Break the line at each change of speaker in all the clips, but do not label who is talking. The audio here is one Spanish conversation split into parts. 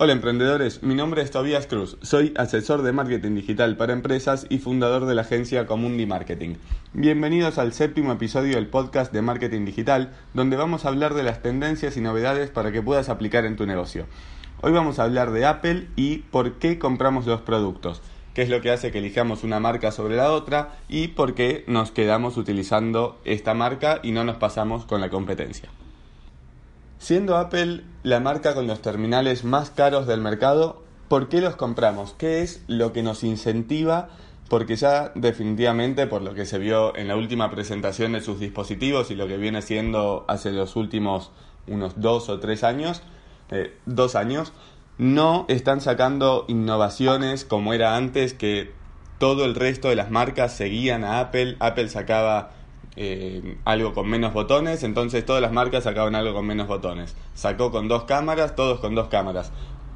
Hola emprendedores, mi nombre es Tobias Cruz, soy asesor de marketing digital para empresas y fundador de la agencia Comundi Marketing. Bienvenidos al séptimo episodio del podcast de marketing digital, donde vamos a hablar de las tendencias y novedades para que puedas aplicar en tu negocio. Hoy vamos a hablar de Apple y por qué compramos los productos, qué es lo que hace que elijamos una marca sobre la otra y por qué nos quedamos utilizando esta marca y no nos pasamos con la competencia. Siendo Apple la marca con los terminales más caros del mercado, ¿por qué los compramos? ¿Qué es lo que nos incentiva? Porque ya definitivamente, por lo que se vio en la última presentación de sus dispositivos y lo que viene siendo hace los últimos unos dos o tres años, eh, dos años, no están sacando innovaciones como era antes, que todo el resto de las marcas seguían a Apple. Apple sacaba eh, algo con menos botones, entonces todas las marcas sacaban algo con menos botones. Sacó con dos cámaras, todos con dos cámaras.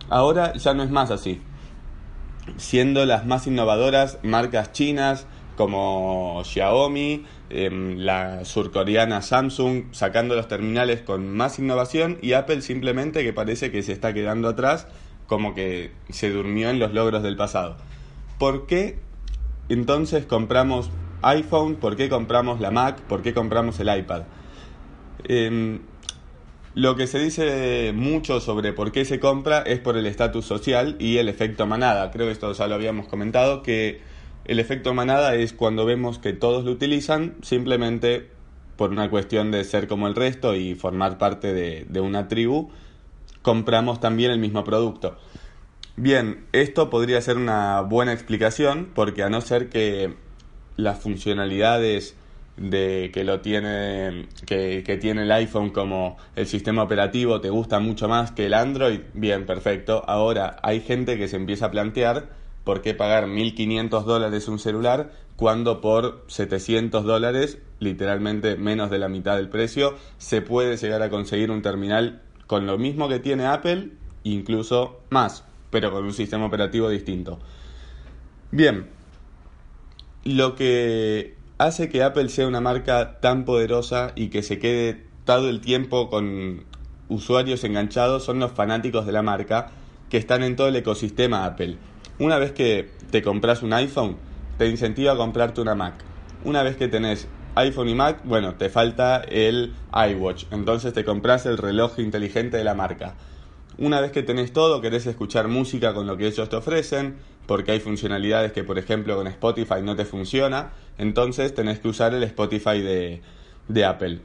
Ahora ya no es más así. Siendo las más innovadoras marcas chinas como Xiaomi, em, la surcoreana Samsung, sacando los terminales con más innovación y Apple simplemente que parece que se está quedando atrás, como que se durmió en los logros del pasado. ¿Por qué entonces compramos iPhone, por qué compramos la Mac, por qué compramos el iPad. Em, lo que se dice mucho sobre por qué se compra es por el estatus social y el efecto manada. Creo que esto ya lo habíamos comentado, que el efecto manada es cuando vemos que todos lo utilizan simplemente por una cuestión de ser como el resto y formar parte de, de una tribu, compramos también el mismo producto. Bien, esto podría ser una buena explicación porque a no ser que las funcionalidades de que lo tiene que, que, tiene el iPhone como el sistema operativo te gusta mucho más que el Android, bien, perfecto. Ahora hay gente que se empieza a plantear por qué pagar 1.500 dólares un celular cuando por 700 dólares, literalmente menos de la mitad del precio, se puede llegar a conseguir un terminal con lo mismo que tiene Apple, incluso más, pero con un sistema operativo distinto. Bien, lo que hace que Apple sea una marca tan poderosa y que se quede todo el tiempo con usuarios enganchados son los fanáticos de la marca que están en todo el ecosistema Apple. Una vez que te compras un iPhone, te incentiva a comprarte una Mac. Una vez que tenés iPhone y Mac, bueno, te falta el iWatch. Entonces te compras el reloj inteligente de la marca. Una vez que tenés todo, querés escuchar música con lo que ellos te ofrecen, porque hay funcionalidades que, por ejemplo, con Spotify no te funciona, entonces tenés que usar el Spotify de, Apple.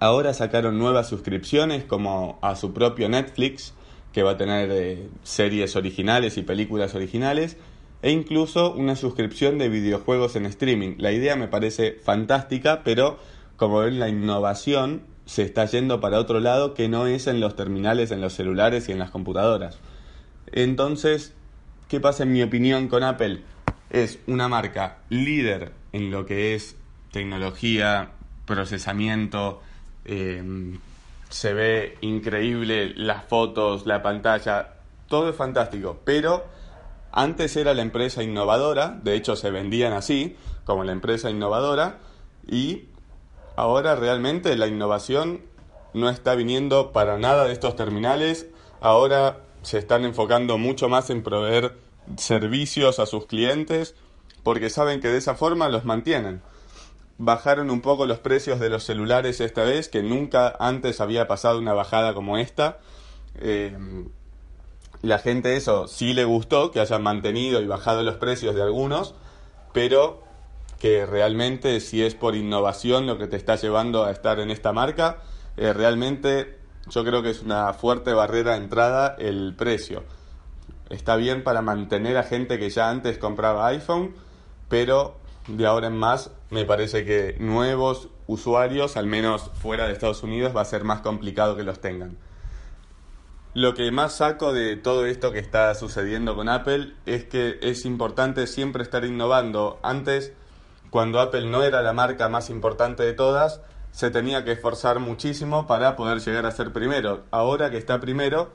Ahora sacaron nuevas suscripciones como a su propio Netflix, que va a tener eh, series originales y películas originales, e incluso una suscripción de videojuegos en streaming. La idea me parece fantástica, pero como ven la innovación se está yendo para otro lado que no es en los terminales, en los celulares y en las computadoras. Entonces, ¿qué pasa en mi opinión con Apple? Es una marca líder en lo que es tecnología, procesamiento, em, se ve increíble las fotos, la pantalla, todo es fantástico, pero antes era la empresa innovadora, de hecho se vendían así, como la empresa innovadora, y Ahora realmente la innovación no está viniendo para nada de estos terminales. Ahora se están enfocando mucho más en proveer servicios a sus clientes porque saben que de esa forma los mantienen. Bajaron un poco los precios de los celulares esta vez, que nunca antes había pasado una bajada como esta. Eh, la gente eso sí le gustó, que hayan mantenido y bajado los precios de algunos, pero que realmente si es por innovación lo que te está llevando a estar en esta marca, eh, realmente yo creo que es una fuerte barrera de entrada el precio. Está bien para mantener a gente que ya antes compraba iPhone, pero de ahora en más me parece que nuevos usuarios, al menos fuera de Estados Unidos, va a ser más complicado que los tengan. Lo que más saco de todo esto que está sucediendo con Apple es que es importante siempre estar innovando. Antes cuando Apple no era la marca más importante de todas, se tenía que esforzar muchísimo para poder llegar a ser primero. Ahora que está primero,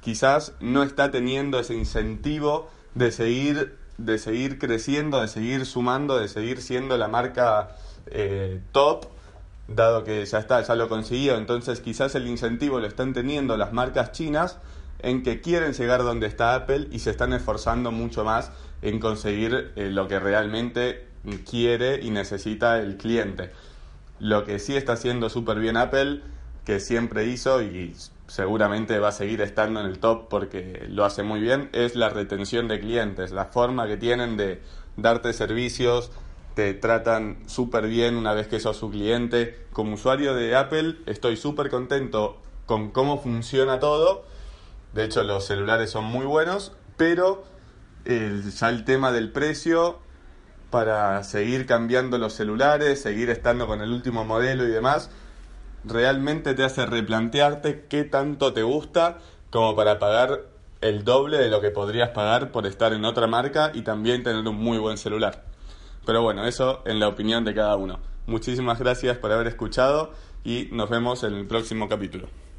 quizás no está teniendo ese incentivo de seguir, de seguir creciendo, de seguir sumando, de seguir siendo la marca eh, top, dado que ya está, ya lo consiguió. Entonces quizás el incentivo lo están teniendo las marcas chinas en que quieren llegar donde está Apple y se están esforzando mucho más en conseguir eh, lo que realmente quiere y necesita el cliente. Lo que sí está haciendo súper bien Apple, que siempre hizo y seguramente va a seguir estando en el top porque lo hace muy bien, es la retención de clientes, la forma que tienen de darte servicios, te tratan súper bien una vez que sos su cliente. Como usuario de Apple estoy súper contento con cómo funciona todo. De hecho los celulares son muy buenos, pero ya el tema del precio para seguir cambiando los celulares, seguir estando con el último modelo y demás, realmente te hace replantearte qué tanto te gusta como para pagar el doble de lo que podrías pagar por estar en otra marca y también tener un muy buen celular. Pero bueno, eso en la opinión de cada uno. Muchísimas gracias por haber escuchado y nos vemos en el próximo capítulo.